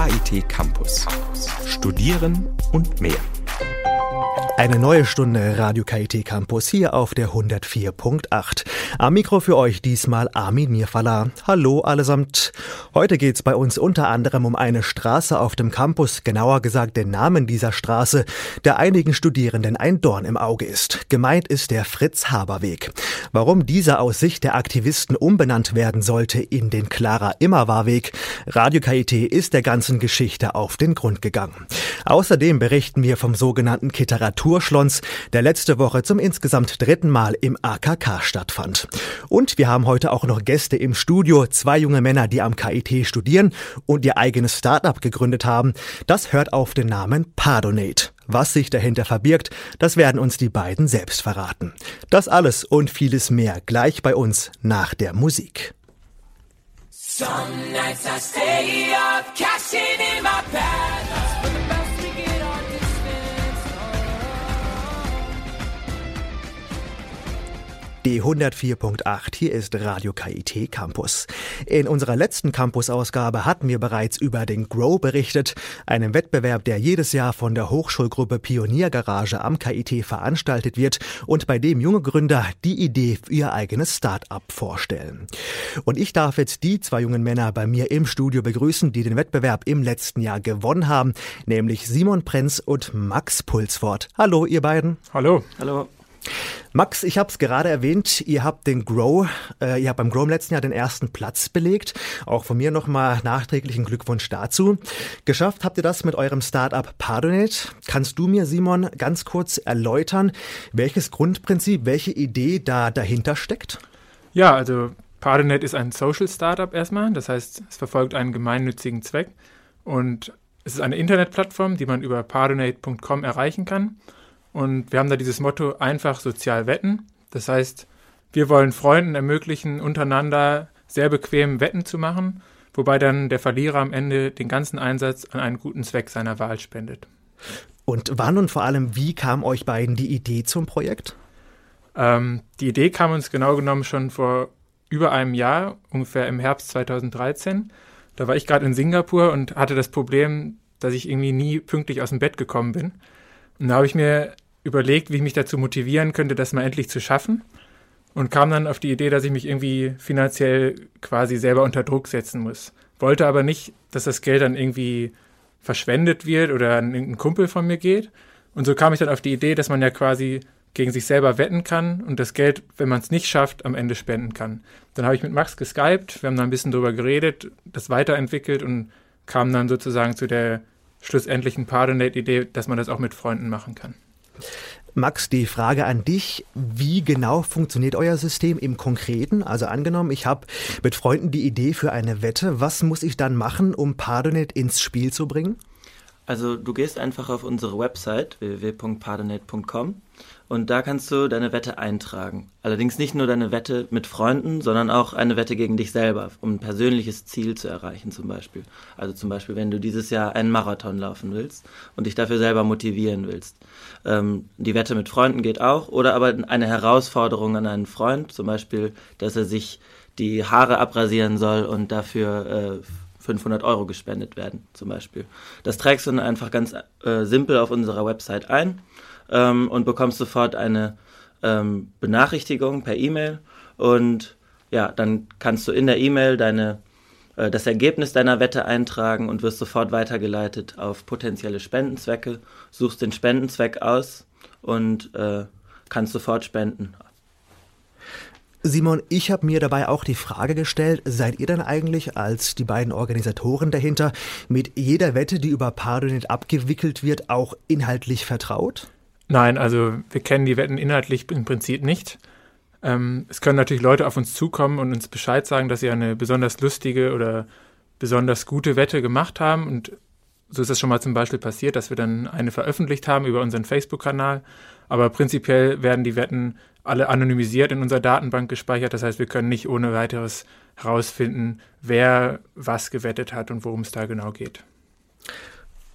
KIT Campus. Studieren und mehr. Eine neue Stunde Radio KIT Campus hier auf der 104.8. Am Mikro für euch diesmal Armin Mirfala. Hallo allesamt. Heute geht's bei uns unter anderem um eine Straße auf dem Campus, genauer gesagt den Namen dieser Straße, der einigen Studierenden ein Dorn im Auge ist. Gemeint ist der Fritz-Haber-Weg. Warum dieser aus Sicht der Aktivisten umbenannt werden sollte in den Clara-Immerwahr-Weg, Radio KIT ist der ganzen Geschichte auf den Grund gegangen. Außerdem berichten wir vom sogenannten Kiteratur Kulturschlons, der letzte Woche zum insgesamt dritten Mal im AKK stattfand. Und wir haben heute auch noch Gäste im Studio, zwei junge Männer, die am KIT studieren und ihr eigenes Startup gegründet haben. Das hört auf den Namen Pardonate. Was sich dahinter verbirgt, das werden uns die beiden selbst verraten. Das alles und vieles mehr gleich bei uns nach der Musik. Some Die 104.8, hier ist Radio KIT Campus. In unserer letzten Campus-Ausgabe hatten wir bereits über den Grow berichtet, einen Wettbewerb, der jedes Jahr von der Hochschulgruppe Pioniergarage am KIT veranstaltet wird und bei dem junge Gründer die Idee für ihr eigenes Start-up vorstellen. Und ich darf jetzt die zwei jungen Männer bei mir im Studio begrüßen, die den Wettbewerb im letzten Jahr gewonnen haben, nämlich Simon Prenz und Max Pulsfort. Hallo, ihr beiden. Hallo. Hallo. Max, ich habe es gerade erwähnt, ihr habt den Grow, äh, ihr habt beim Grow im letzten Jahr den ersten Platz belegt. Auch von mir nochmal nachträglichen Glückwunsch dazu. Geschafft habt ihr das mit eurem Startup Pardonate. Kannst du mir, Simon, ganz kurz erläutern, welches Grundprinzip, welche Idee da dahinter steckt? Ja, also Pardonate ist ein Social Startup erstmal. Das heißt, es verfolgt einen gemeinnützigen Zweck und es ist eine Internetplattform, die man über pardonate.com erreichen kann. Und wir haben da dieses Motto einfach sozial wetten. Das heißt, wir wollen Freunden ermöglichen, untereinander sehr bequem Wetten zu machen, wobei dann der Verlierer am Ende den ganzen Einsatz an einen guten Zweck seiner Wahl spendet. Und wann und vor allem, wie kam euch beiden die Idee zum Projekt? Ähm, die Idee kam uns genau genommen schon vor über einem Jahr, ungefähr im Herbst 2013. Da war ich gerade in Singapur und hatte das Problem, dass ich irgendwie nie pünktlich aus dem Bett gekommen bin. Und da habe ich mir überlegt, wie ich mich dazu motivieren könnte, das mal endlich zu schaffen. Und kam dann auf die Idee, dass ich mich irgendwie finanziell quasi selber unter Druck setzen muss. Wollte aber nicht, dass das Geld dann irgendwie verschwendet wird oder an irgendeinen Kumpel von mir geht. Und so kam ich dann auf die Idee, dass man ja quasi gegen sich selber wetten kann und das Geld, wenn man es nicht schafft, am Ende spenden kann. Dann habe ich mit Max geskypt, wir haben da ein bisschen drüber geredet, das weiterentwickelt und kam dann sozusagen zu der schlussendlichen Pardonate-Idee, dass man das auch mit Freunden machen kann. Max, die Frage an dich, wie genau funktioniert euer System im Konkreten? Also angenommen, ich habe mit Freunden die Idee für eine Wette, was muss ich dann machen, um Pardonate ins Spiel zu bringen? Also du gehst einfach auf unsere Website www.pardonate.com und da kannst du deine Wette eintragen. Allerdings nicht nur deine Wette mit Freunden, sondern auch eine Wette gegen dich selber, um ein persönliches Ziel zu erreichen zum Beispiel. Also zum Beispiel, wenn du dieses Jahr einen Marathon laufen willst und dich dafür selber motivieren willst. Ähm, die Wette mit Freunden geht auch. Oder aber eine Herausforderung an einen Freund, zum Beispiel, dass er sich die Haare abrasieren soll und dafür äh, 500 Euro gespendet werden, zum Beispiel. Das trägst du dann einfach ganz äh, simpel auf unserer Website ein ähm, und bekommst sofort eine ähm, Benachrichtigung per E-Mail und ja, dann kannst du in der E-Mail deine äh, das Ergebnis deiner Wette eintragen und wirst sofort weitergeleitet auf potenzielle Spendenzwecke, suchst den Spendenzweck aus und äh, kannst sofort spenden. Simon, ich habe mir dabei auch die Frage gestellt, seid ihr denn eigentlich als die beiden Organisatoren dahinter mit jeder Wette, die über Pardonet abgewickelt wird, auch inhaltlich vertraut? Nein, also wir kennen die Wetten inhaltlich im Prinzip nicht. Ähm, es können natürlich Leute auf uns zukommen und uns Bescheid sagen, dass sie eine besonders lustige oder besonders gute Wette gemacht haben. Und so ist es schon mal zum Beispiel passiert, dass wir dann eine veröffentlicht haben über unseren Facebook-Kanal. Aber prinzipiell werden die Wetten alle anonymisiert in unserer Datenbank gespeichert. Das heißt, wir können nicht ohne weiteres herausfinden, wer was gewettet hat und worum es da genau geht.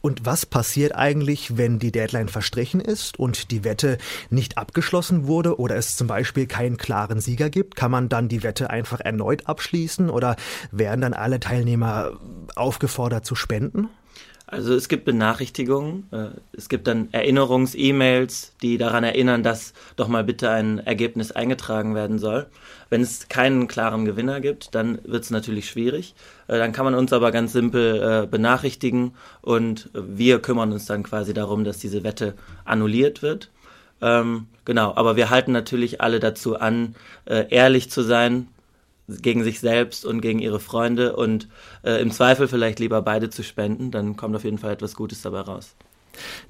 Und was passiert eigentlich, wenn die Deadline verstrichen ist und die Wette nicht abgeschlossen wurde oder es zum Beispiel keinen klaren Sieger gibt? Kann man dann die Wette einfach erneut abschließen oder werden dann alle Teilnehmer aufgefordert zu spenden? Also es gibt Benachrichtigungen, äh, es gibt dann Erinnerungs-E-Mails, die daran erinnern, dass doch mal bitte ein Ergebnis eingetragen werden soll. Wenn es keinen klaren Gewinner gibt, dann wird es natürlich schwierig. Äh, dann kann man uns aber ganz simpel äh, benachrichtigen und wir kümmern uns dann quasi darum, dass diese Wette annulliert wird. Ähm, genau, aber wir halten natürlich alle dazu an, ehrlich zu sein, gegen sich selbst und gegen ihre Freunde und äh, im Zweifel vielleicht lieber beide zu spenden, dann kommt auf jeden Fall etwas Gutes dabei raus.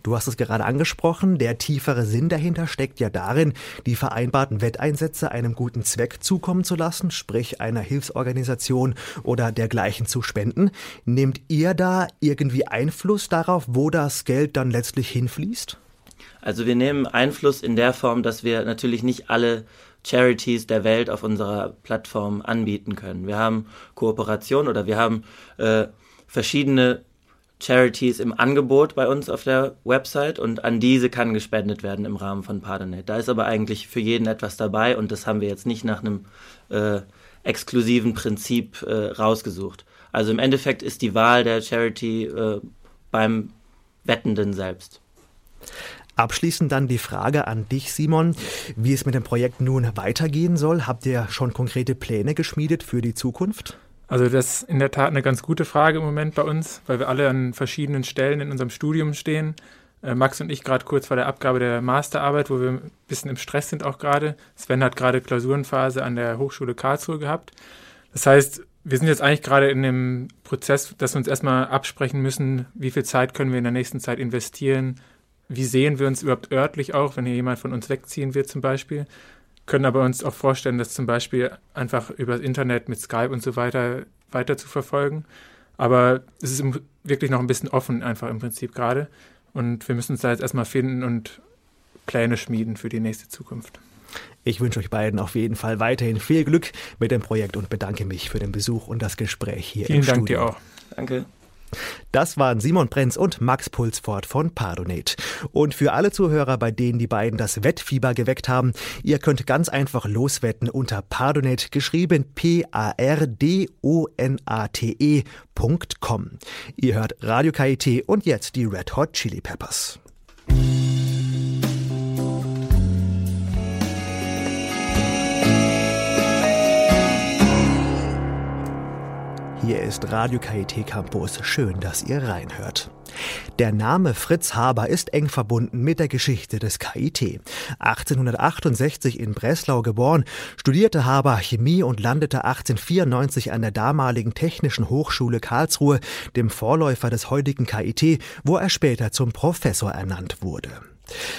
Du hast es gerade angesprochen, der tiefere Sinn dahinter steckt ja darin, die vereinbarten Wetteinsätze einem guten Zweck zukommen zu lassen, sprich einer Hilfsorganisation oder dergleichen zu spenden. Nehmt ihr da irgendwie Einfluss darauf, wo das Geld dann letztlich hinfließt? Also wir nehmen Einfluss in der Form, dass wir natürlich nicht alle Charities der Welt auf unserer Plattform anbieten können. Wir haben Kooperation oder wir haben äh, verschiedene Charities im Angebot bei uns auf der Website und an diese kann gespendet werden im Rahmen von Pardonate. Da ist aber eigentlich für jeden etwas dabei und das haben wir jetzt nicht nach einem äh, exklusiven Prinzip äh, rausgesucht. Also im Endeffekt ist die Wahl der Charity äh, beim Wettenden selbst. Abschließend dann die Frage an dich, Simon, wie es mit dem Projekt nun weitergehen soll. Habt ihr schon konkrete Pläne geschmiedet für die Zukunft? Also das ist in der Tat eine ganz gute Frage im Moment bei uns, weil wir alle an verschiedenen Stellen in unserem Studium stehen. Äh, Max und ich gerade kurz vor der Abgabe der Masterarbeit, wo wir ein bisschen im Stress sind auch gerade. Sven hat gerade Klausurenphase an der Hochschule Karlsruhe gehabt. Das heißt, wir sind jetzt eigentlich gerade in dem Prozess, dass wir uns erstmal absprechen müssen, wie viel Zeit können wir in der nächsten Zeit investieren, wie sehen wir uns überhaupt örtlich auch, wenn hier jemand von uns wegziehen wird zum Beispiel. Können aber uns auch vorstellen, das zum Beispiel einfach über das Internet mit Skype und so weiter weiter zu verfolgen. Aber es ist wirklich noch ein bisschen offen einfach im Prinzip gerade. Und wir müssen uns da jetzt erstmal finden und Pläne schmieden für die nächste Zukunft. Ich wünsche euch beiden auf jeden Fall weiterhin viel Glück mit dem Projekt und bedanke mich für den Besuch und das Gespräch hier Vielen im Dank Studio. dir auch. Danke. Das waren Simon Brenz und Max Pulsford von Pardonate. Und für alle Zuhörer, bei denen die beiden das Wettfieber geweckt haben, ihr könnt ganz einfach loswetten unter Pardonate, geschrieben P-A-R-D-O-N-A-T-E.com. Ihr hört Radio KIT und jetzt die Red Hot Chili Peppers. Hier ist Radio KIT Campus. Schön, dass ihr reinhört. Der Name Fritz Haber ist eng verbunden mit der Geschichte des KIT. 1868 in Breslau geboren, studierte Haber Chemie und landete 1894 an der damaligen Technischen Hochschule Karlsruhe, dem Vorläufer des heutigen KIT, wo er später zum Professor ernannt wurde.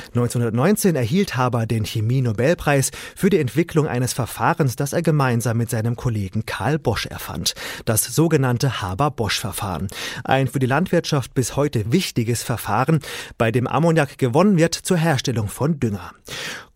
1919 erhielt Haber den Chemie-Nobelpreis für die Entwicklung eines Verfahrens, das er gemeinsam mit seinem Kollegen Karl Bosch erfand, das sogenannte Haber-Bosch-Verfahren. Ein für die Landwirtschaft bis heute wichtiges Verfahren, bei dem Ammoniak gewonnen wird zur Herstellung von Dünger.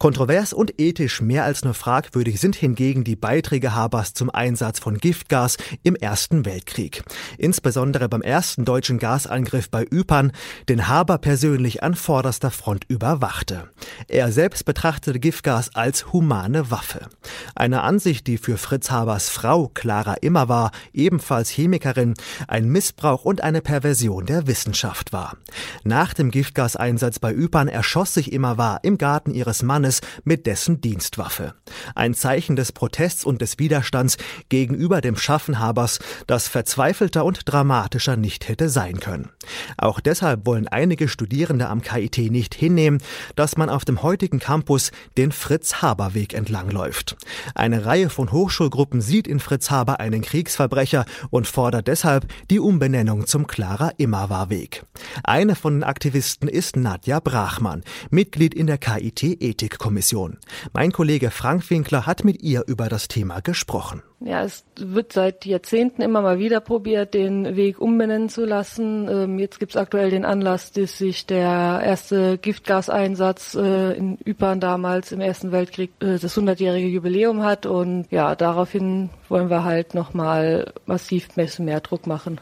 Kontrovers und ethisch mehr als nur fragwürdig sind hingegen die Beiträge Habers zum Einsatz von Giftgas im Ersten Weltkrieg. Insbesondere beim ersten deutschen Gasangriff bei Ypern, den Haber persönlich an vorderster Front überwachte. Er selbst betrachtete Giftgas als humane Waffe. Eine Ansicht, die für Fritz Habers Frau Clara Immer war, ebenfalls Chemikerin, ein Missbrauch und eine Perversion der Wissenschaft war. Nach dem Giftgaseinsatz bei Ypern erschoss sich Immer war im Garten ihres Mannes mit dessen Dienstwaffe. Ein Zeichen des Protests und des Widerstands gegenüber dem Schaffen Habers, das verzweifelter und dramatischer nicht hätte sein können. Auch deshalb wollen einige Studierende am KIT nicht hinnehmen, dass man auf dem heutigen Campus den Fritz-Haber-Weg entlangläuft. Eine Reihe von Hochschulgruppen sieht in Fritz Haber einen Kriegsverbrecher und fordert deshalb die Umbenennung zum Clara Immerwahr-Weg. Eine von den Aktivisten ist Nadja Brachmann, Mitglied in der KIT-Ethikkommission. Mein Kollege Frank Winkler hat mit ihr über das Thema gesprochen. Ja, es wird seit Jahrzehnten immer mal wieder probiert, den Weg umbenennen zu lassen. Ähm, jetzt gibt es aktuell den Anlass, dass sich der erste Giftgaseinsatz äh, in Ypern damals im Ersten Weltkrieg äh, das 100-jährige Jubiläum hat. Und ja, daraufhin wollen wir halt nochmal massiv mehr Druck machen.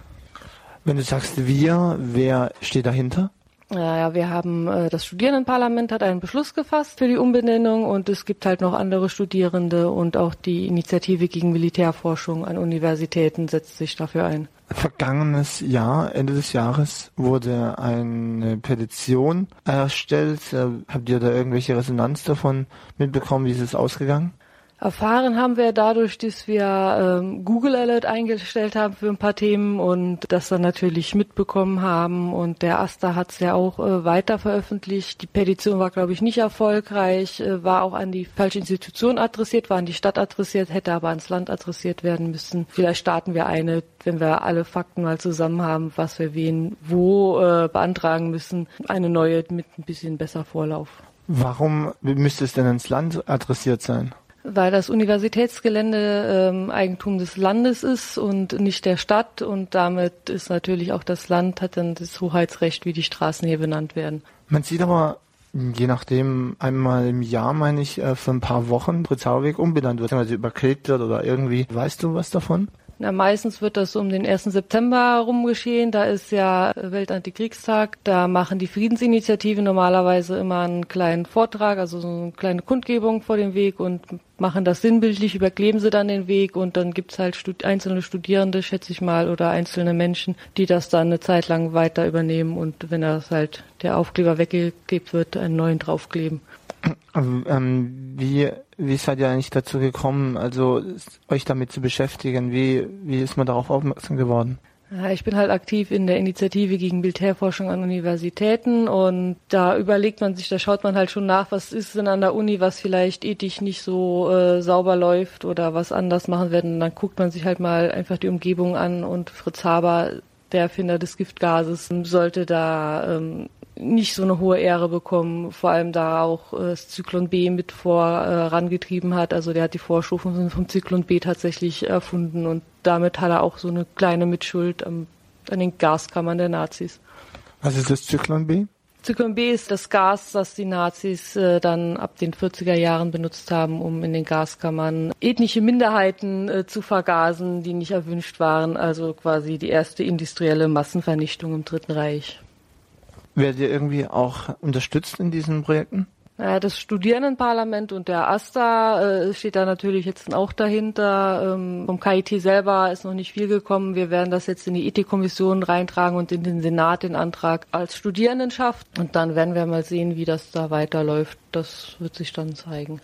Wenn du sagst wir, wer steht dahinter? Ja, wir haben äh, das Studierendenparlament hat einen Beschluss gefasst für die Umbenennung und es gibt halt noch andere Studierende und auch die Initiative gegen Militärforschung an Universitäten setzt sich dafür ein. vergangenes Jahr, Ende des Jahres, wurde eine Petition erstellt. Äh, habt ihr da irgendwelche Resonanz davon mitbekommen? Wie ist es ausgegangen? Erfahren haben wir dadurch, dass wir ähm, Google Alert eingestellt haben für ein paar Themen und das dann natürlich mitbekommen haben. Und der Asta hat es ja auch äh, weiter veröffentlicht. Die Petition war, glaube ich, nicht erfolgreich, äh, war auch an die falsche Institution adressiert, war an die Stadt adressiert, hätte aber ans Land adressiert werden müssen. Vielleicht starten wir eine, wenn wir alle Fakten mal zusammen haben, was wir wen wo äh, beantragen müssen, eine neue mit ein bisschen besser Vorlauf. Warum müsste es denn ans Land adressiert sein? Weil das Universitätsgelände ähm, Eigentum des Landes ist und nicht der Stadt und damit ist natürlich auch das Land hat dann das Hoheitsrecht, wie die Straßen hier benannt werden. Man sieht aber je nachdem einmal im Jahr, meine ich, äh, für ein paar Wochen Britzauweg umbenannt wird, also überklebt wird oder irgendwie. Weißt du was davon? Na, meistens wird das um den 1. September herum geschehen. Da ist ja Weltantikriegstag. Da machen die Friedensinitiativen normalerweise immer einen kleinen Vortrag, also so eine kleine Kundgebung vor dem Weg und machen das sinnbildlich, überkleben sie dann den Weg und dann gibt's halt stud einzelne Studierende, schätze ich mal, oder einzelne Menschen, die das dann eine Zeit lang weiter übernehmen und wenn das halt der Aufkleber weggeklebt wird, einen neuen draufkleben. Ähm, wie, wie seid ihr eigentlich dazu gekommen, also euch damit zu beschäftigen? Wie, wie ist man darauf aufmerksam geworden? Ich bin halt aktiv in der Initiative gegen Militärforschung an Universitäten und da überlegt man sich, da schaut man halt schon nach, was ist denn an der Uni, was vielleicht ethisch nicht so äh, sauber läuft oder was anders machen werden. Dann guckt man sich halt mal einfach die Umgebung an und Fritz Haber, der Erfinder des Giftgases, sollte da ähm, nicht so eine hohe Ehre bekommen, vor allem da auch äh, das Zyklon B mit vorangetrieben äh, hat. Also der hat die Vorstufen vom Zyklon B tatsächlich erfunden und damit hat er auch so eine kleine Mitschuld am, an den Gaskammern der Nazis. Was ist das Zyklon B? Zyklon B ist das Gas, das die Nazis äh, dann ab den 40er Jahren benutzt haben, um in den Gaskammern ethnische Minderheiten äh, zu vergasen, die nicht erwünscht waren. Also quasi die erste industrielle Massenvernichtung im Dritten Reich. Werdet ihr irgendwie auch unterstützt in diesen Projekten? Naja, das Studierendenparlament und der AStA äh, steht da natürlich jetzt auch dahinter. Ähm, vom KIT selber ist noch nicht viel gekommen. Wir werden das jetzt in die Ethikkommission reintragen und in den Senat den Antrag als Studierendenschaft. Und dann werden wir mal sehen, wie das da weiterläuft. Das wird sich dann zeigen.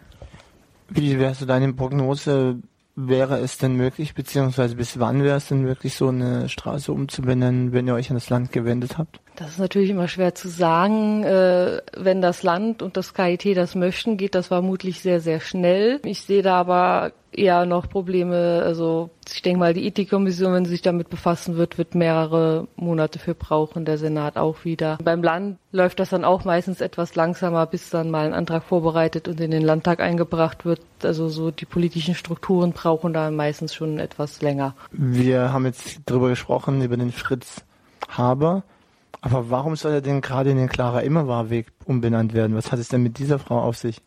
Wie wäre so deine Prognose? Wäre es denn möglich, beziehungsweise bis wann wäre es denn möglich, so eine Straße umzubenennen, wenn ihr euch an das Land gewendet habt? Das ist natürlich immer schwer zu sagen. Äh, wenn das Land und das KIT das möchten, geht das vermutlich sehr, sehr schnell. Ich sehe da aber eher noch Probleme. Also ich denke mal, die Ethikkommission, wenn sie sich damit befassen wird, wird mehrere Monate für brauchen, der Senat auch wieder. Beim Land läuft das dann auch meistens etwas langsamer, bis dann mal ein Antrag vorbereitet und in den Landtag eingebracht wird. Also so die politischen Strukturen brauchen da meistens schon etwas länger. Wir haben jetzt darüber gesprochen, über den Fritz Haber. Aber warum soll er denn gerade in den Clara Immerwahr Weg umbenannt werden? Was hat es denn mit dieser Frau auf sich?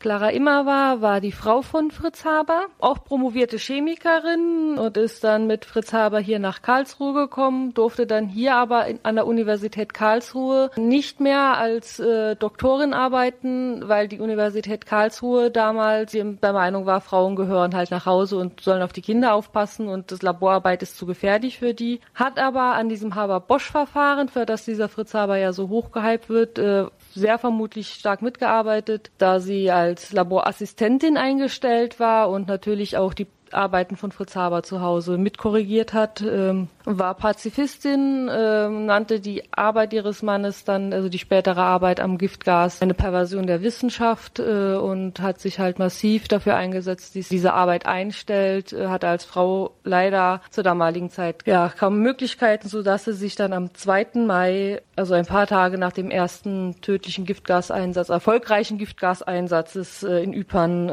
Clara Immerwahr war die Frau von Fritz Haber, auch promovierte Chemikerin und ist dann mit Fritz Haber hier nach Karlsruhe gekommen, durfte dann hier aber in, an der Universität Karlsruhe nicht mehr als äh, Doktorin arbeiten, weil die Universität Karlsruhe damals der Meinung war, Frauen gehören halt nach Hause und sollen auf die Kinder aufpassen und das Laborarbeit ist zu gefährlich für die. Hat aber an diesem Haber-Bosch-Verfahren, für das dieser Fritz Haber ja so hochgehypt wird, äh, sehr vermutlich stark mitgearbeitet, da sie als Laborassistentin eingestellt war und natürlich auch die Arbeiten von Fritz Haber zu Hause mitkorrigiert hat, ähm, war Pazifistin, ähm, nannte die Arbeit ihres Mannes dann, also die spätere Arbeit am Giftgas, eine Perversion der Wissenschaft äh, und hat sich halt massiv dafür eingesetzt, dass diese Arbeit einstellt, äh, hatte als Frau leider zur damaligen Zeit ja kaum Möglichkeiten, so dass sie sich dann am 2. Mai, also ein paar Tage nach dem ersten tödlichen Giftgaseinsatz, erfolgreichen Giftgaseinsatzes äh, in Ypern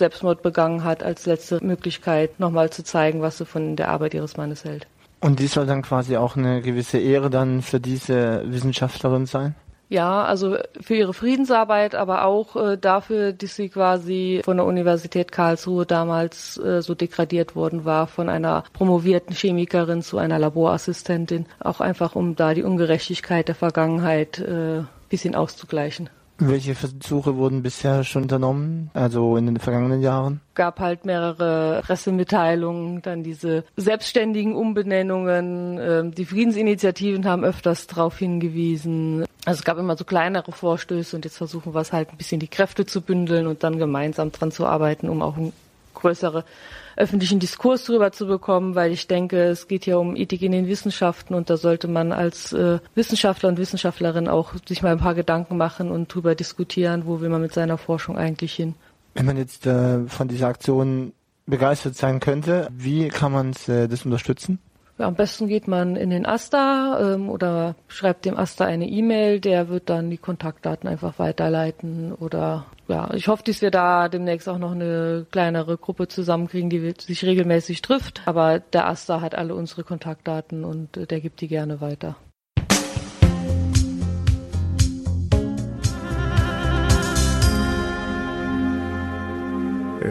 Selbstmord begangen hat, als letzte Möglichkeit nochmal zu zeigen, was sie von der Arbeit ihres Mannes hält. Und dies soll dann quasi auch eine gewisse Ehre dann für diese Wissenschaftlerin sein? Ja, also für ihre Friedensarbeit, aber auch äh, dafür, dass sie quasi von der Universität Karlsruhe damals äh, so degradiert worden war, von einer promovierten Chemikerin zu einer Laborassistentin, auch einfach um da die Ungerechtigkeit der Vergangenheit äh, bisschen auszugleichen. Welche Versuche wurden bisher schon unternommen, also in den vergangenen Jahren? gab halt mehrere Pressemitteilungen, dann diese selbstständigen Umbenennungen. Ähm, die Friedensinitiativen haben öfters darauf hingewiesen. Also es gab immer so kleinere Vorstöße und jetzt versuchen wir es halt ein bisschen die Kräfte zu bündeln und dann gemeinsam dran zu arbeiten, um auch größere öffentlichen Diskurs darüber zu bekommen, weil ich denke, es geht ja um Ethik in den Wissenschaften und da sollte man als äh, Wissenschaftler und Wissenschaftlerin auch sich mal ein paar Gedanken machen und darüber diskutieren, wo will man mit seiner Forschung eigentlich hin. Wenn man jetzt äh, von dieser Aktion begeistert sein könnte, wie kann man äh, das unterstützen? Ja, am besten geht man in den Asta ähm, oder schreibt dem Asta eine E-Mail, der wird dann die Kontaktdaten einfach weiterleiten. Oder ja, ich hoffe, dass wir da demnächst auch noch eine kleinere Gruppe zusammenkriegen, die sich regelmäßig trifft. Aber der Asta hat alle unsere Kontaktdaten und äh, der gibt die gerne weiter.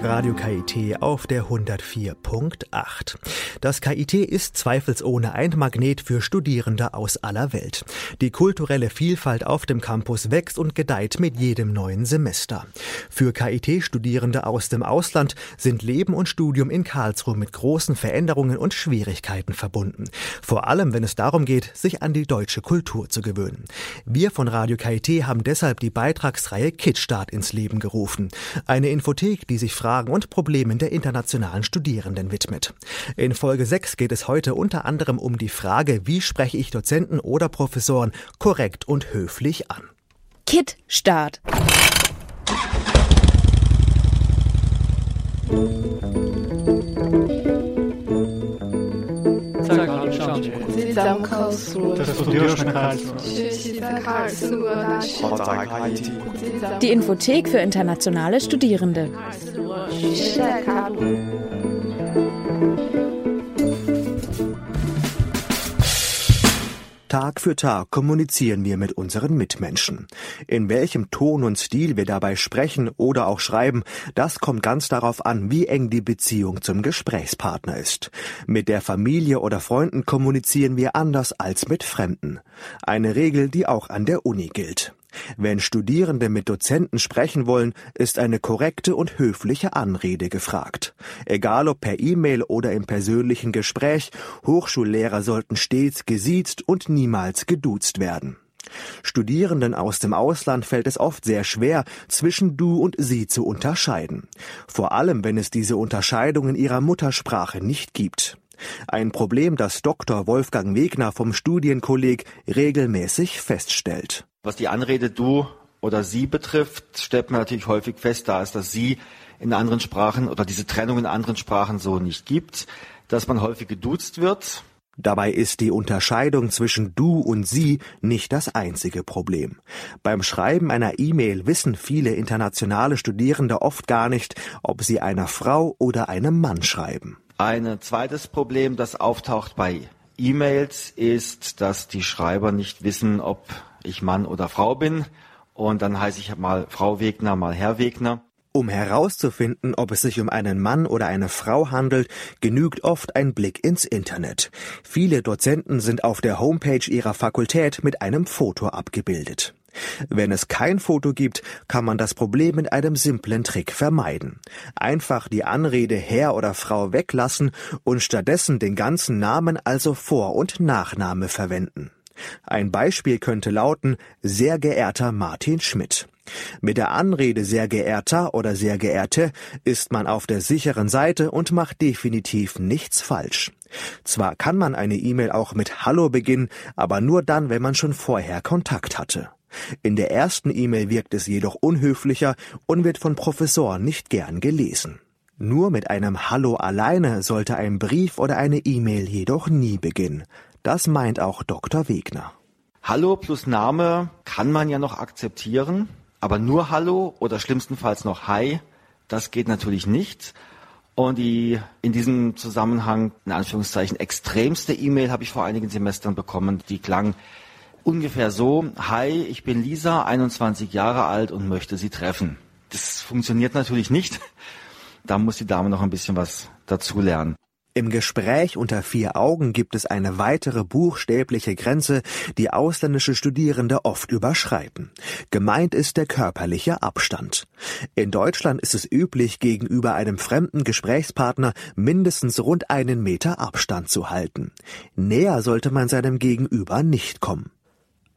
Radio KIT auf der 104.8. Das KIT ist zweifelsohne ein Magnet für Studierende aus aller Welt. Die kulturelle Vielfalt auf dem Campus wächst und gedeiht mit jedem neuen Semester. Für KIT-Studierende aus dem Ausland sind Leben und Studium in Karlsruhe mit großen Veränderungen und Schwierigkeiten verbunden. Vor allem, wenn es darum geht, sich an die deutsche Kultur zu gewöhnen. Wir von Radio KIT haben deshalb die Beitragsreihe Kitstart ins Leben gerufen. Eine Infothek, die sich Fragen und Problemen der internationalen Studierenden widmet. In Folge 6 geht es heute unter anderem um die Frage, wie spreche ich Dozenten oder Professoren korrekt und höflich an. Kit Start. Die Infothek für internationale Studierende. Tag für Tag kommunizieren wir mit unseren Mitmenschen. In welchem Ton und Stil wir dabei sprechen oder auch schreiben, das kommt ganz darauf an, wie eng die Beziehung zum Gesprächspartner ist. Mit der Familie oder Freunden kommunizieren wir anders als mit Fremden. Eine Regel, die auch an der Uni gilt. Wenn Studierende mit Dozenten sprechen wollen, ist eine korrekte und höfliche Anrede gefragt. Egal ob per E-Mail oder im persönlichen Gespräch, Hochschullehrer sollten stets gesiezt und niemals geduzt werden. Studierenden aus dem Ausland fällt es oft sehr schwer, zwischen du und sie zu unterscheiden. Vor allem, wenn es diese Unterscheidung in ihrer Muttersprache nicht gibt. Ein Problem, das Dr. Wolfgang Wegner vom Studienkolleg regelmäßig feststellt. Was die Anrede du oder sie betrifft, stellt man natürlich häufig fest, da es das sie in anderen Sprachen oder diese Trennung in anderen Sprachen so nicht gibt, dass man häufig geduzt wird. Dabei ist die Unterscheidung zwischen du und sie nicht das einzige Problem. Beim Schreiben einer E-Mail wissen viele internationale Studierende oft gar nicht, ob sie einer Frau oder einem Mann schreiben. Ein zweites Problem, das auftaucht bei E-Mails, ist, dass die Schreiber nicht wissen, ob ich Mann oder Frau bin. Und dann heiße ich mal Frau Wegner, mal Herr Wegner. Um herauszufinden, ob es sich um einen Mann oder eine Frau handelt, genügt oft ein Blick ins Internet. Viele Dozenten sind auf der Homepage ihrer Fakultät mit einem Foto abgebildet. Wenn es kein Foto gibt, kann man das Problem mit einem simplen Trick vermeiden. Einfach die Anrede Herr oder Frau weglassen und stattdessen den ganzen Namen, also Vor- und Nachname verwenden. Ein Beispiel könnte lauten Sehr geehrter Martin Schmidt. Mit der Anrede sehr geehrter oder sehr geehrte ist man auf der sicheren Seite und macht definitiv nichts falsch. Zwar kann man eine E-Mail auch mit Hallo beginnen, aber nur dann, wenn man schon vorher Kontakt hatte. In der ersten E-Mail wirkt es jedoch unhöflicher und wird von Professoren nicht gern gelesen. Nur mit einem Hallo alleine sollte ein Brief oder eine E-Mail jedoch nie beginnen. Das meint auch Dr. Wegner. Hallo plus Name kann man ja noch akzeptieren, aber nur Hallo oder schlimmstenfalls noch Hi, das geht natürlich nicht. Und die in diesem Zusammenhang, in Anführungszeichen, extremste E-Mail habe ich vor einigen Semestern bekommen. Die klang ungefähr so, Hi, ich bin Lisa, 21 Jahre alt und möchte Sie treffen. Das funktioniert natürlich nicht. Da muss die Dame noch ein bisschen was dazulernen. Im Gespräch unter vier Augen gibt es eine weitere buchstäbliche Grenze, die ausländische Studierende oft überschreiten. Gemeint ist der körperliche Abstand. In Deutschland ist es üblich, gegenüber einem fremden Gesprächspartner mindestens rund einen Meter Abstand zu halten. Näher sollte man seinem Gegenüber nicht kommen.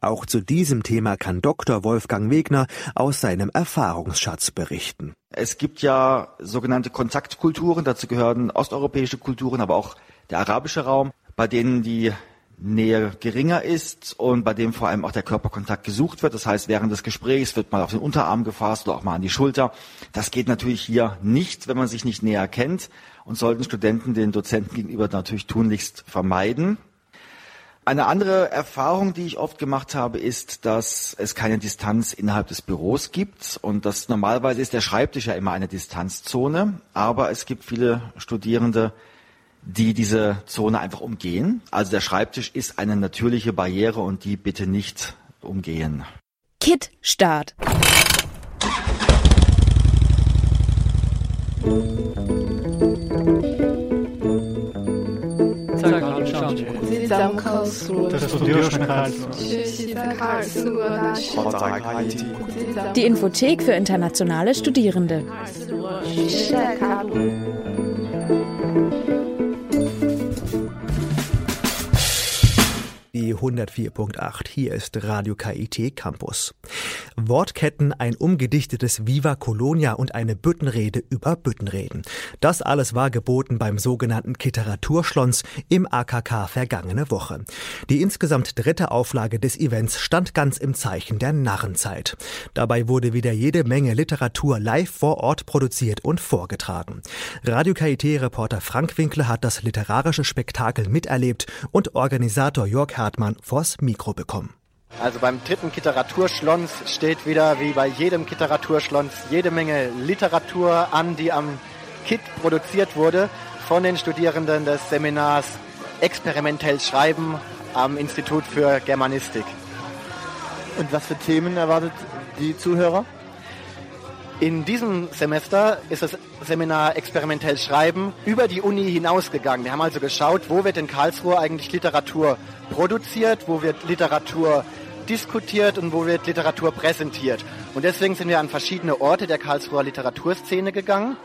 Auch zu diesem Thema kann Dr. Wolfgang Wegner aus seinem Erfahrungsschatz berichten. Es gibt ja sogenannte Kontaktkulturen, dazu gehören osteuropäische Kulturen, aber auch der arabische Raum, bei denen die Nähe geringer ist und bei dem vor allem auch der Körperkontakt gesucht wird. Das heißt, während des Gesprächs wird mal auf den Unterarm gefasst oder auch mal an die Schulter. Das geht natürlich hier nicht, wenn man sich nicht näher kennt und sollten Studenten den Dozenten gegenüber natürlich tunlichst vermeiden. Eine andere Erfahrung, die ich oft gemacht habe, ist, dass es keine Distanz innerhalb des Büros gibt. Und das normalerweise ist der Schreibtisch ja immer eine Distanzzone. Aber es gibt viele Studierende, die diese Zone einfach umgehen. Also der Schreibtisch ist eine natürliche Barriere und die bitte nicht umgehen. Kit Start. Die Infothek für internationale Studierende. 104.8. Hier ist Radio KIT Campus. Wortketten, ein umgedichtetes Viva Colonia und eine Büttenrede über Büttenreden. Das alles war geboten beim sogenannten Kiteraturschlons im AKK vergangene Woche. Die insgesamt dritte Auflage des Events stand ganz im Zeichen der Narrenzeit. Dabei wurde wieder jede Menge Literatur live vor Ort produziert und vorgetragen. Radio KIT-Reporter Frank Winkler hat das literarische Spektakel miterlebt und Organisator Jörg Hartmann vors Mikro bekommen. Also beim dritten Kiteraturschlons steht wieder wie bei jedem Kiteraturschlons jede Menge Literatur an, die am KIT produziert wurde von den Studierenden des Seminars Experimentell Schreiben am Institut für Germanistik. Und was für Themen erwartet die Zuhörer? In diesem Semester ist das Seminar Experimentell Schreiben über die Uni hinausgegangen. Wir haben also geschaut, wo wird in Karlsruhe eigentlich Literatur produziert, wo wird Literatur diskutiert und wo wird Literatur präsentiert. Und deswegen sind wir an verschiedene Orte der Karlsruher Literaturszene gegangen.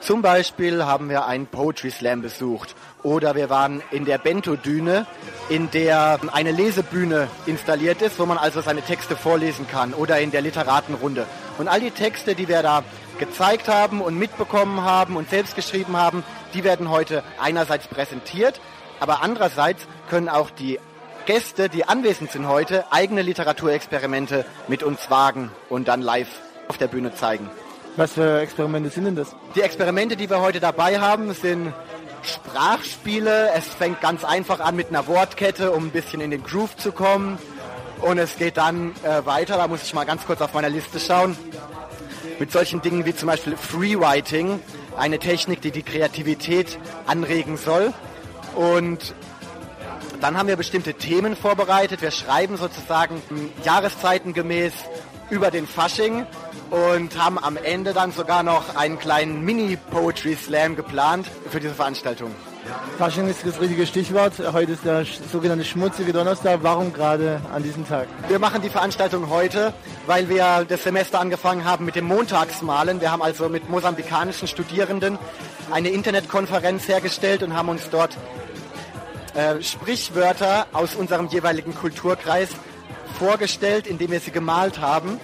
Zum Beispiel haben wir einen Poetry Slam besucht oder wir waren in der Bento-Düne, in der eine Lesebühne installiert ist, wo man also seine Texte vorlesen kann oder in der Literatenrunde. Und all die Texte, die wir da gezeigt haben und mitbekommen haben und selbst geschrieben haben, die werden heute einerseits präsentiert, aber andererseits können auch die Gäste, die anwesend sind heute, eigene Literaturexperimente mit uns wagen und dann live auf der Bühne zeigen. Was für Experimente sind denn das? Die Experimente, die wir heute dabei haben, sind Sprachspiele. Es fängt ganz einfach an mit einer Wortkette, um ein bisschen in den Groove zu kommen. Und es geht dann äh, weiter, da muss ich mal ganz kurz auf meiner Liste schauen, mit solchen Dingen wie zum Beispiel Freewriting, eine Technik, die die Kreativität anregen soll. Und dann haben wir bestimmte Themen vorbereitet. Wir schreiben sozusagen Jahreszeiten gemäß über den Fasching und haben am Ende dann sogar noch einen kleinen Mini-Poetry-Slam geplant für diese Veranstaltung. Fasching ist das richtige Stichwort. Heute ist der sogenannte schmutzige Donnerstag. Warum gerade an diesem Tag? Wir machen die Veranstaltung heute, weil wir das Semester angefangen haben mit dem Montagsmalen. Wir haben also mit mosambikanischen Studierenden eine Internetkonferenz hergestellt und haben uns dort äh, Sprichwörter aus unserem jeweiligen Kulturkreis vorgestellt, indem wir sie gemalt haben.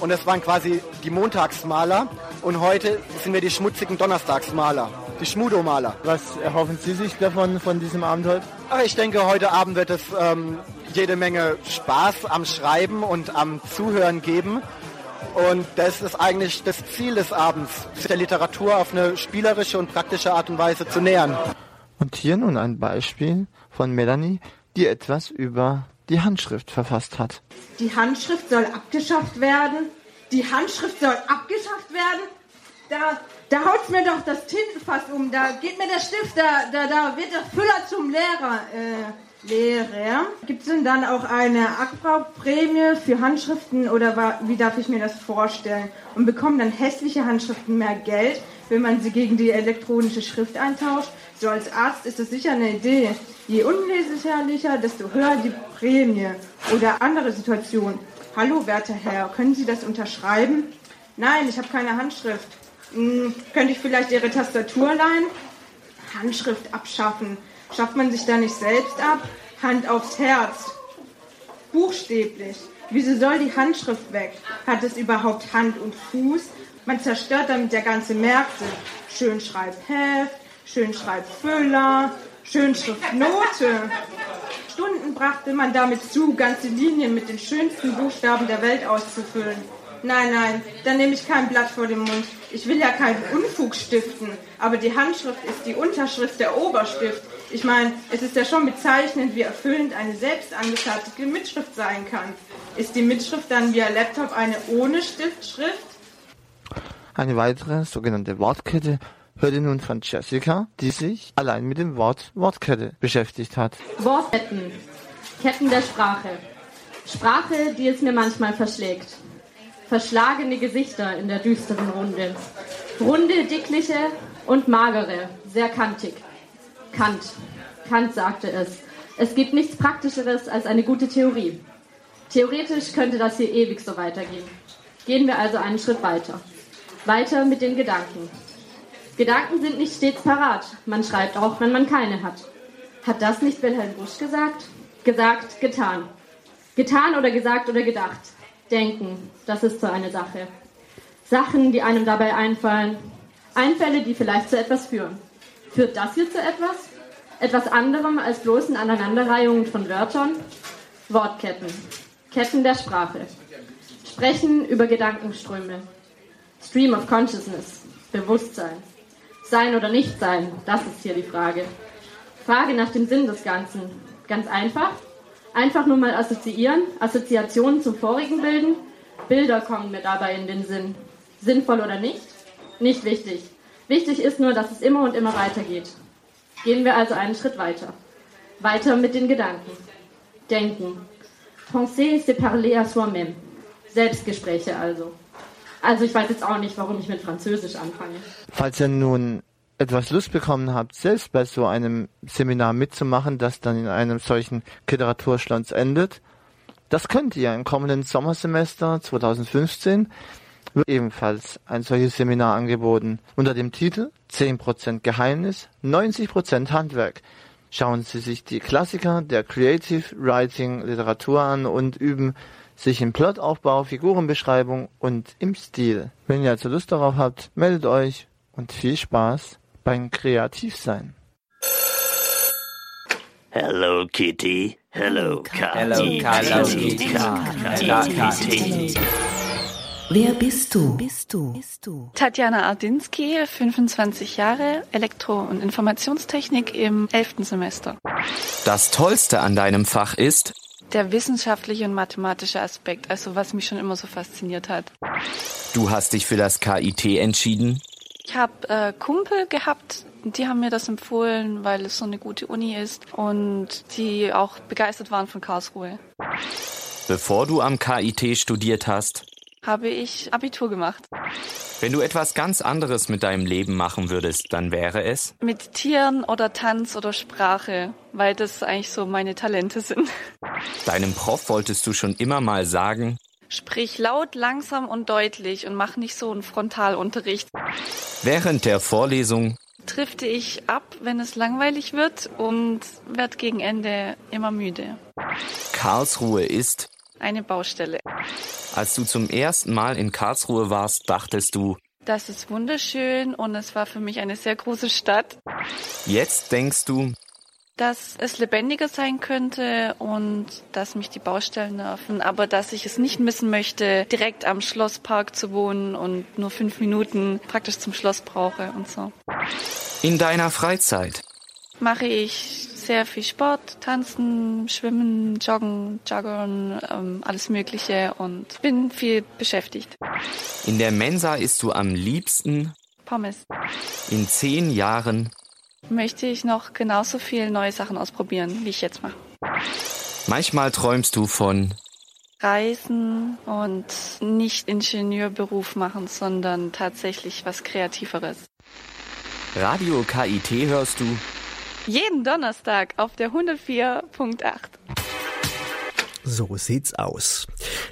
Und das waren quasi die Montagsmaler. Und heute sind wir die schmutzigen Donnerstagsmaler, die Schmudomaler. Was erhoffen Sie sich davon, von diesem Abend heute? Ach, ich denke, heute Abend wird es ähm, jede Menge Spaß am Schreiben und am Zuhören geben. Und das ist eigentlich das Ziel des Abends, sich der Literatur auf eine spielerische und praktische Art und Weise zu nähern. Und hier nun ein Beispiel von Melanie, die etwas über die Handschrift verfasst hat. Die Handschrift soll abgeschafft werden. Die Handschrift soll abgeschafft werden. Da, da haut mir doch das Tintenfass um. Da geht mir der Stift, da, da, da wird der Füller zum Lehrer. Äh, Lehrer. Gibt es denn dann auch eine Abbauprämie für Handschriften oder wie darf ich mir das vorstellen? Und bekommen dann hässliche Handschriften mehr Geld, wenn man sie gegen die elektronische Schrift eintauscht? So als Arzt ist das sicher eine Idee. Je unleserlicher, desto höher die Prämie. Oder andere Situation. Hallo, werter Herr, können Sie das unterschreiben? Nein, ich habe keine Handschrift. Hm, könnte ich vielleicht Ihre Tastatur leihen? Handschrift abschaffen. Schafft man sich da nicht selbst ab? Hand aufs Herz. Buchstäblich. Wieso soll die Handschrift weg? Hat es überhaupt Hand und Fuß? Man zerstört damit der ganze Märkte. Schönschreibfüller, Schönschriftnote. Stunden brachte man damit zu, ganze Linien mit den schönsten Buchstaben der Welt auszufüllen. Nein, nein, dann nehme ich kein Blatt vor den Mund. Ich will ja keinen Unfug stiften, aber die Handschrift ist die Unterschrift der Oberstift. Ich meine, es ist ja schon bezeichnend, wie erfüllend eine selbst angefertigte Mitschrift sein kann. Ist die Mitschrift dann via Laptop eine ohne Stiftschrift? Eine weitere sogenannte Wortkette hört ihr nun von Jessica, die sich allein mit dem Wort Wortkette beschäftigt hat. Wortketten. Ketten der Sprache. Sprache, die es mir manchmal verschlägt verschlagene Gesichter in der düsteren Runde. Runde, dickliche und magere, sehr kantig. Kant. Kant sagte es. Es gibt nichts Praktischeres als eine gute Theorie. Theoretisch könnte das hier ewig so weitergehen. Gehen wir also einen Schritt weiter. Weiter mit den Gedanken. Gedanken sind nicht stets parat. Man schreibt auch, wenn man keine hat. Hat das nicht Wilhelm Busch gesagt? Gesagt, getan. Getan oder gesagt oder gedacht. Denken, das ist so eine Sache. Sachen, die einem dabei einfallen. Einfälle, die vielleicht zu etwas führen. Führt das hier zu etwas? Etwas anderem als bloßen Aneinanderreihungen von Wörtern? Wortketten. Ketten der Sprache. Sprechen über Gedankenströme. Stream of Consciousness. Bewusstsein. Sein oder nicht sein, das ist hier die Frage. Frage nach dem Sinn des Ganzen. Ganz einfach, Einfach nur mal assoziieren, Assoziationen zum vorigen bilden. Bilder kommen mir dabei in den Sinn. Sinnvoll oder nicht? Nicht wichtig. Wichtig ist nur, dass es immer und immer weitergeht. Gehen wir also einen Schritt weiter. Weiter mit den Gedanken. Denken. Penser, c'est parler à soi-même. Selbstgespräche also. Also ich weiß jetzt auch nicht, warum ich mit Französisch anfange. Falls ihr nun etwas Lust bekommen habt, selbst bei so einem Seminar mitzumachen, das dann in einem solchen Literaturschlanz endet, das könnt ihr im kommenden Sommersemester 2015 wird ebenfalls ein solches Seminar angeboten unter dem Titel 10% Geheimnis, 90% Handwerk. Schauen Sie sich die Klassiker der Creative Writing Literatur an und üben sich im Plotaufbau, Figurenbeschreibung und im Stil. Wenn ihr also Lust darauf habt, meldet euch und viel Spaß beim Kreativsein. Hello Kitty, hello Kitty, hello Kitty. Wer bist du? Bist du? Tatjana Ardinsky, 25 Jahre, Elektro- und Informationstechnik im 11. Semester. Das Tollste an deinem Fach ist? Der wissenschaftliche und mathematische Aspekt, also was mich schon immer so fasziniert hat. Du hast dich für das KIT entschieden? Ich habe äh, Kumpel gehabt, die haben mir das empfohlen, weil es so eine gute Uni ist und die auch begeistert waren von Karlsruhe. Bevor du am KIT studiert hast, habe ich Abitur gemacht. Wenn du etwas ganz anderes mit deinem Leben machen würdest, dann wäre es? Mit Tieren oder Tanz oder Sprache, weil das eigentlich so meine Talente sind. Deinem Prof wolltest du schon immer mal sagen, Sprich laut, langsam und deutlich und mach nicht so einen Frontalunterricht. Während der Vorlesung triffte ich ab, wenn es langweilig wird und werde gegen Ende immer müde. Karlsruhe ist eine Baustelle. Als du zum ersten Mal in Karlsruhe warst, dachtest du, das ist wunderschön und es war für mich eine sehr große Stadt. Jetzt denkst du, dass es lebendiger sein könnte und dass mich die Baustellen nerven, aber dass ich es nicht missen möchte, direkt am Schlosspark zu wohnen und nur fünf Minuten praktisch zum Schloss brauche und so. In deiner Freizeit mache ich sehr viel Sport, tanzen, schwimmen, joggen, joggern, ähm, alles Mögliche und bin viel beschäftigt. In der Mensa isst du am liebsten Pommes. In zehn Jahren möchte ich noch genauso viel neue Sachen ausprobieren, wie ich jetzt mache. Manchmal träumst du von Reisen und nicht Ingenieurberuf machen, sondern tatsächlich was Kreativeres. Radio KIT hörst du jeden Donnerstag auf der 104.8. So sieht's aus.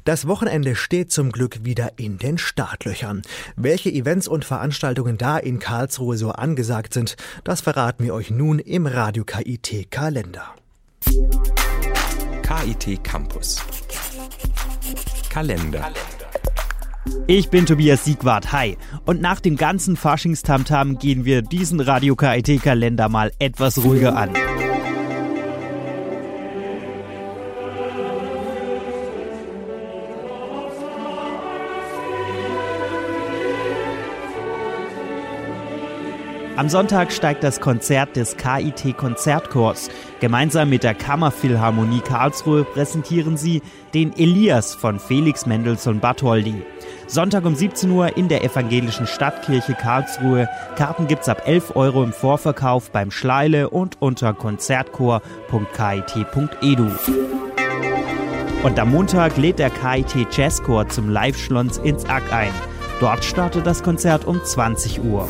Das Wochenende steht zum Glück wieder in den Startlöchern. Welche Events und Veranstaltungen da in Karlsruhe so angesagt sind, das verraten wir euch nun im Radio KIT Kalender. KIT Campus. Kalender. Ich bin Tobias Siegwart, hi. Und nach dem ganzen Faschingstamtam gehen wir diesen Radio KIT Kalender mal etwas ruhiger an. Am Sonntag steigt das Konzert des KIT Konzertchors. Gemeinsam mit der Kammerphilharmonie Karlsruhe präsentieren sie den Elias von Felix Mendelssohn Bartholdy. Sonntag um 17 Uhr in der evangelischen Stadtkirche Karlsruhe. Karten gibt's ab 11 Euro im Vorverkauf beim Schleile und unter konzertchor.kit.edu. Und am Montag lädt der KIT Jazzchor zum Live-Schlons ins Ack ein. Dort startet das Konzert um 20 Uhr.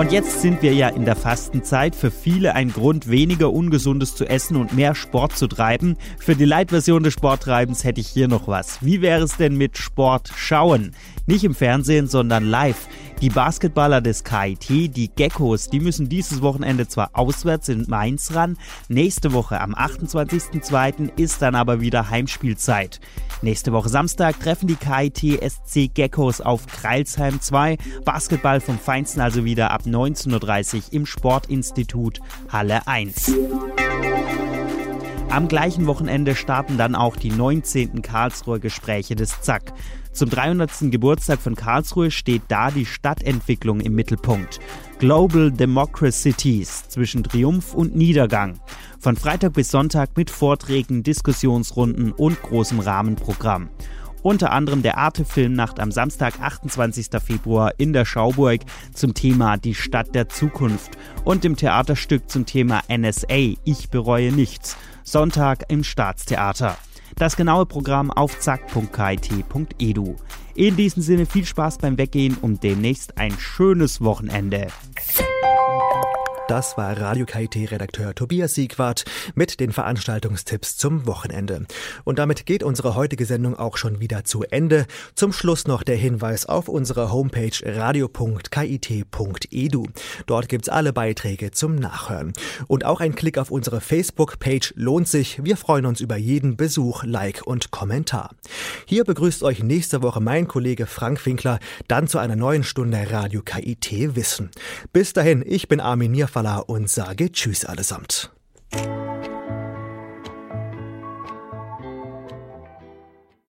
Und jetzt sind wir ja in der Fastenzeit. Für viele ein Grund, weniger Ungesundes zu essen und mehr Sport zu treiben. Für die Leitversion des Sporttreibens hätte ich hier noch was. Wie wäre es denn mit Sport schauen? Nicht im Fernsehen, sondern live. Die Basketballer des KIT, die Geckos, die müssen dieses Wochenende zwar auswärts in Mainz ran, nächste Woche am 28.02. ist dann aber wieder Heimspielzeit. Nächste Woche Samstag treffen die KIT SC Geckos auf Kreilsheim 2. Basketball vom Feinsten also wieder ab 19.30 Uhr im Sportinstitut Halle 1. Am gleichen Wochenende starten dann auch die 19. Karlsruher Gespräche des ZAK. Zum 300. Geburtstag von Karlsruhe steht da die Stadtentwicklung im Mittelpunkt. Global Democracies zwischen Triumph und Niedergang. Von Freitag bis Sonntag mit Vorträgen, Diskussionsrunden und großem Rahmenprogramm. Unter anderem der Arte-Filmnacht am Samstag, 28. Februar in der Schauburg zum Thema Die Stadt der Zukunft und dem Theaterstück zum Thema NSA Ich bereue nichts. Sonntag im Staatstheater. Das genaue Programm auf zack.kit.edu. In diesem Sinne viel Spaß beim Weggehen und demnächst ein schönes Wochenende. Das war Radio KIT-Redakteur Tobias Siegwart mit den Veranstaltungstipps zum Wochenende. Und damit geht unsere heutige Sendung auch schon wieder zu Ende. Zum Schluss noch der Hinweis auf unsere Homepage radio.kit.edu. Dort gibt's alle Beiträge zum Nachhören. Und auch ein Klick auf unsere Facebook-Page lohnt sich. Wir freuen uns über jeden Besuch, Like und Kommentar. Hier begrüßt euch nächste Woche mein Kollege Frank Winkler, dann zu einer neuen Stunde Radio KIT Wissen. Bis dahin, ich bin Armin Nierfall und sage Tschüss allesamt.